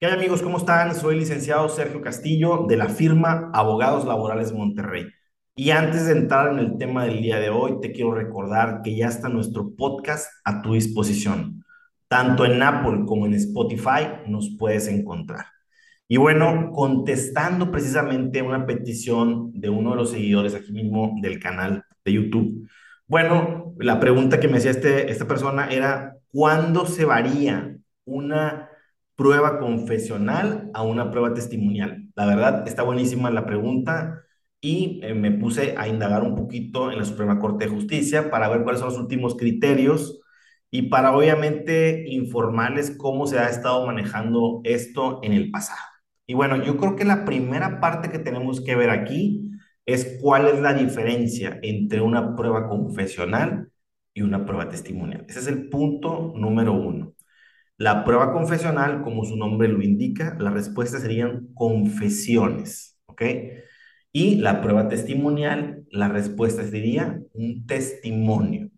¿Qué amigos? ¿Cómo están? Soy el licenciado Sergio Castillo de la firma Abogados Laborales Monterrey. Y antes de entrar en el tema del día de hoy, te quiero recordar que ya está nuestro podcast a tu disposición. Tanto en Apple como en Spotify nos puedes encontrar. Y bueno, contestando precisamente una petición de uno de los seguidores aquí mismo del canal de YouTube. Bueno, la pregunta que me hacía este, esta persona era, ¿cuándo se varía una prueba confesional a una prueba testimonial? La verdad, está buenísima la pregunta y eh, me puse a indagar un poquito en la Suprema Corte de Justicia para ver cuáles son los últimos criterios y para obviamente informarles cómo se ha estado manejando esto en el pasado. Y bueno, yo creo que la primera parte que tenemos que ver aquí es cuál es la diferencia entre una prueba confesional y una prueba testimonial. Ese es el punto número uno. La prueba confesional, como su nombre lo indica, la respuesta serían confesiones, ¿ok? Y la prueba testimonial, la respuesta sería un testimonio.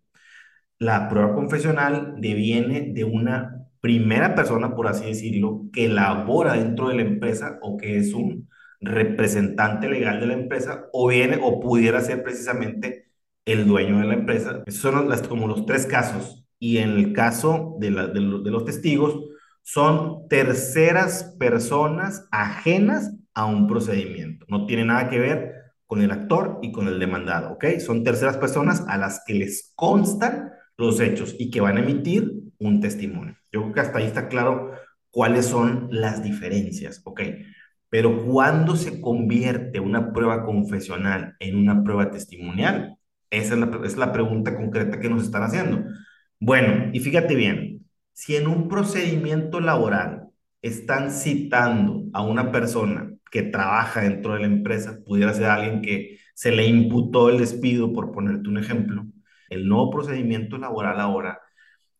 La prueba confesional deviene de una primera persona, por así decirlo, que labora dentro de la empresa o que es un representante legal de la empresa o viene o pudiera ser precisamente el dueño de la empresa. Esos son las, como los tres casos y en el caso de, de, de los testigos, son terceras personas ajenas a un procedimiento. No tiene nada que ver con el actor y con el demandado, ¿ok? Son terceras personas a las que les constan los hechos y que van a emitir un testimonio. Yo creo que hasta ahí está claro cuáles son las diferencias, ¿ok? Pero cuando se convierte una prueba confesional en una prueba testimonial, esa es la, es la pregunta concreta que nos están haciendo. Bueno, y fíjate bien, si en un procedimiento laboral están citando a una persona que trabaja dentro de la empresa, pudiera ser alguien que se le imputó el despido, por ponerte un ejemplo, el nuevo procedimiento laboral ahora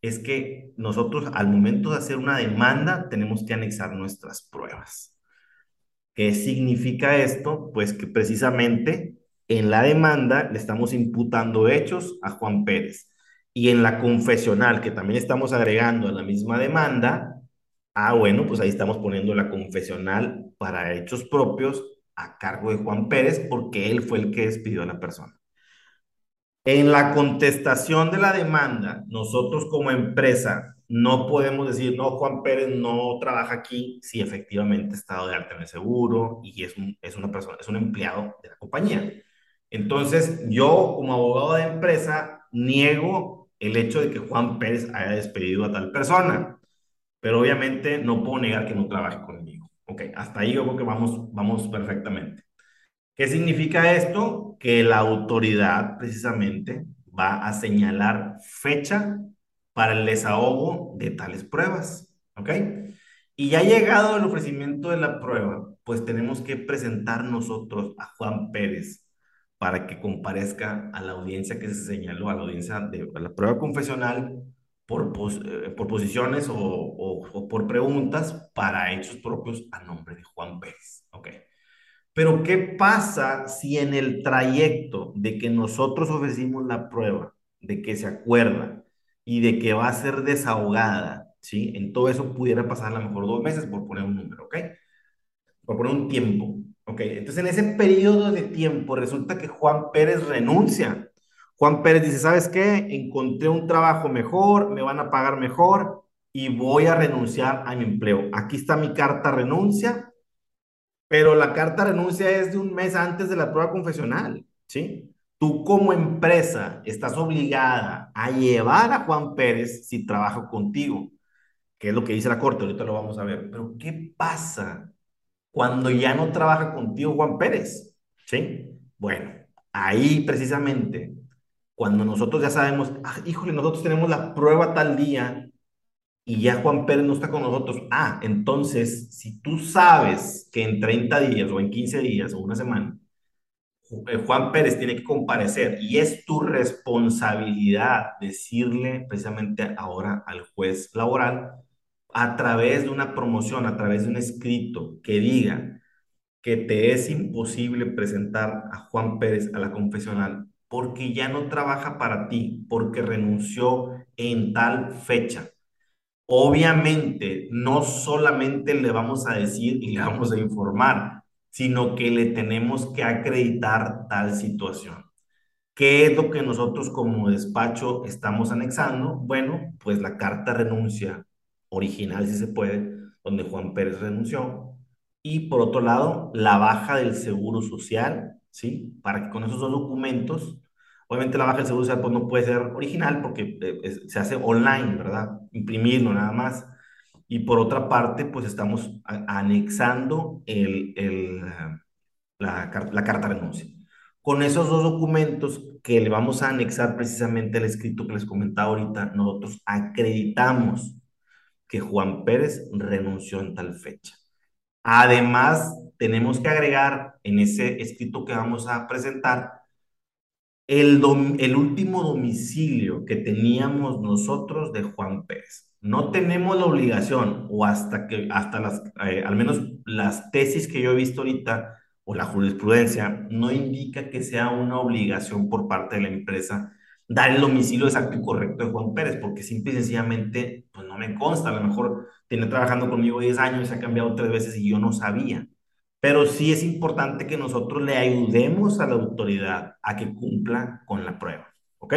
es que nosotros al momento de hacer una demanda tenemos que anexar nuestras pruebas. ¿Qué significa esto? Pues que precisamente en la demanda le estamos imputando hechos a Juan Pérez y en la confesional, que también estamos agregando a la misma demanda, ah, bueno, pues ahí estamos poniendo la confesional para hechos propios a cargo de Juan Pérez, porque él fue el que despidió a la persona. En la contestación de la demanda, nosotros como empresa no podemos decir, no, Juan Pérez no trabaja aquí si efectivamente está de alta en el seguro y es, es una persona, es un empleado de la compañía. Entonces, yo como abogado de empresa niego el hecho de que Juan Pérez haya despedido a tal persona. Pero obviamente no puedo negar que no trabaje conmigo. Ok, hasta ahí yo creo que vamos, vamos perfectamente. ¿Qué significa esto? Que la autoridad precisamente va a señalar fecha para el desahogo de tales pruebas. ¿Ok? Y ya llegado el ofrecimiento de la prueba, pues tenemos que presentar nosotros a Juan Pérez para que comparezca a la audiencia que se señaló, a la audiencia de la prueba confesional por, eh, por posiciones o, o, por preguntas para hechos propios a nombre de Juan Pérez. Ok. Pero ¿qué pasa si en el trayecto de que nosotros ofrecimos la prueba, de que se acuerda y de que va a ser desahogada, ¿sí? En todo eso pudiera pasar a lo mejor dos meses por poner un número, ¿ok? Por poner un tiempo. Ok, entonces en ese periodo de tiempo resulta que Juan Pérez renuncia. Juan Pérez dice, ¿sabes qué? Encontré un trabajo mejor, me van a pagar mejor y voy a renunciar a mi empleo. Aquí está mi carta renuncia, pero la carta renuncia es de un mes antes de la prueba confesional, ¿sí? Tú como empresa estás obligada a llevar a Juan Pérez si trabaja contigo, que es lo que dice la corte, ahorita lo vamos a ver. Pero ¿qué pasa cuando ya no trabaja contigo Juan Pérez. ¿Sí? Bueno, ahí precisamente, cuando nosotros ya sabemos, ah, híjole, nosotros tenemos la prueba tal día y ya Juan Pérez no está con nosotros. Ah, entonces, si tú sabes que en 30 días o en 15 días o una semana, eh, Juan Pérez tiene que comparecer y es tu responsabilidad decirle precisamente ahora al juez laboral, a través de una promoción, a través de un escrito que diga que te es imposible presentar a Juan Pérez a la confesional porque ya no trabaja para ti, porque renunció en tal fecha Obviamente, no solamente le vamos a decir y le vamos a informar, sino que le tenemos que acreditar tal situación. ¿Qué es lo que nosotros como despacho estamos anexando? Bueno, pues la carta renuncia original, si se puede, donde Juan Pérez renunció. Y por otro lado, la baja del seguro social, ¿sí? Para que con esos dos documentos, obviamente la baja del seguro social pues no puede ser original porque eh, se hace online, ¿verdad? Imprimirlo nada más. Y por otra parte, pues estamos anexando el, el, la, la carta renuncia. Con esos dos documentos que le vamos a anexar precisamente el escrito que les comentaba ahorita, nosotros acreditamos que Juan Pérez renunció en tal fecha. Además, tenemos que agregar en ese escrito que vamos a presentar el, el último domicilio que teníamos nosotros de Juan Pérez. No tenemos la obligación, o hasta que, hasta las, eh, al menos las tesis que yo he visto ahorita, o la jurisprudencia, no indica que sea una obligación por parte de la empresa dar el domicilio exacto y correcto de Juan Pérez, porque simple y sencillamente, pues no me consta, a lo mejor tiene trabajando conmigo 10 años y se ha cambiado tres veces y yo no sabía. Pero sí es importante que nosotros le ayudemos a la autoridad a que cumpla con la prueba, ¿ok?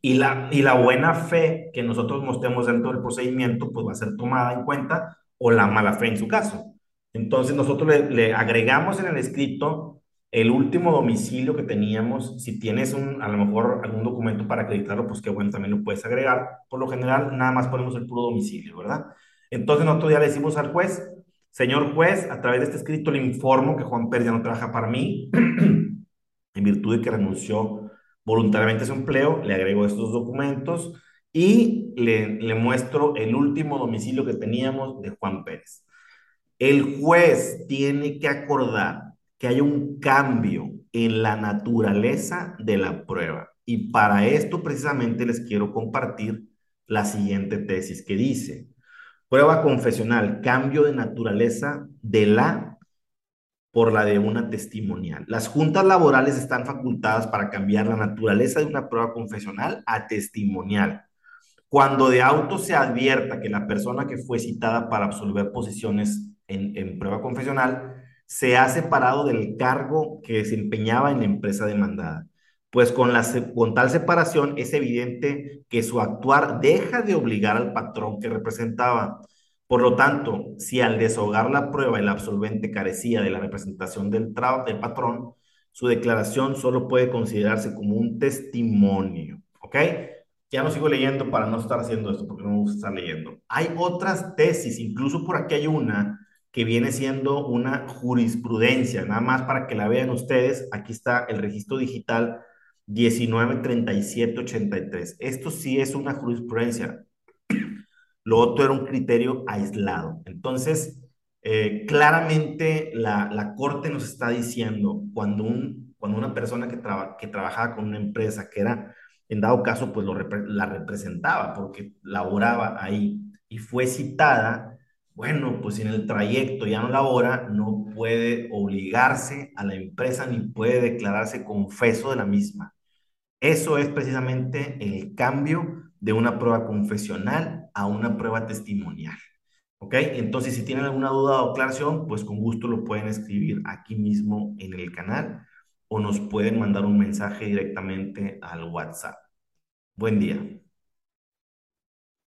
Y la, y la buena fe que nosotros mostremos dentro del procedimiento, pues va a ser tomada en cuenta, o la mala fe en su caso. Entonces nosotros le agregamos en el escrito el último domicilio que teníamos, si tienes un, a lo mejor algún documento para acreditarlo, pues qué bueno, también lo puedes agregar. Por lo general, nada más ponemos el puro domicilio, ¿verdad? Entonces nosotros ya le decimos al juez, señor juez, a través de este escrito le informo que Juan Pérez ya no trabaja para mí, en virtud de que renunció voluntariamente a su empleo, le agrego estos documentos y le, le muestro el último domicilio que teníamos de Juan Pérez. El juez tiene que acordar que haya un cambio en la naturaleza de la prueba. Y para esto precisamente les quiero compartir la siguiente tesis que dice, prueba confesional, cambio de naturaleza de la por la de una testimonial. Las juntas laborales están facultadas para cambiar la naturaleza de una prueba confesional a testimonial. Cuando de auto se advierta que la persona que fue citada para absolver posiciones en, en prueba confesional se ha separado del cargo que desempeñaba en la empresa demandada. Pues con, la, con tal separación es evidente que su actuar deja de obligar al patrón que representaba. Por lo tanto, si al deshogar la prueba el absolvente carecía de la representación del, del patrón, su declaración solo puede considerarse como un testimonio. ¿Ok? Ya no sigo leyendo para no estar haciendo esto porque no me gusta estar leyendo. Hay otras tesis, incluso por aquí hay una que viene siendo una jurisprudencia. Nada más para que la vean ustedes, aquí está el registro digital 193783. Esto sí es una jurisprudencia. Lo otro era un criterio aislado. Entonces, eh, claramente la, la, Corte nos está diciendo cuando, un, cuando una persona que, que trabajaba con una empresa que era, en dado caso, pues lo la representaba porque laboraba ahí y fue citada, bueno, pues si en el trayecto ya no labora, no puede obligarse a la empresa ni puede declararse confeso de la misma. Eso es precisamente el cambio de una prueba confesional a una prueba testimonial. ¿Ok? Entonces, si tienen alguna duda o aclaración, pues con gusto lo pueden escribir aquí mismo en el canal o nos pueden mandar un mensaje directamente al WhatsApp. Buen día.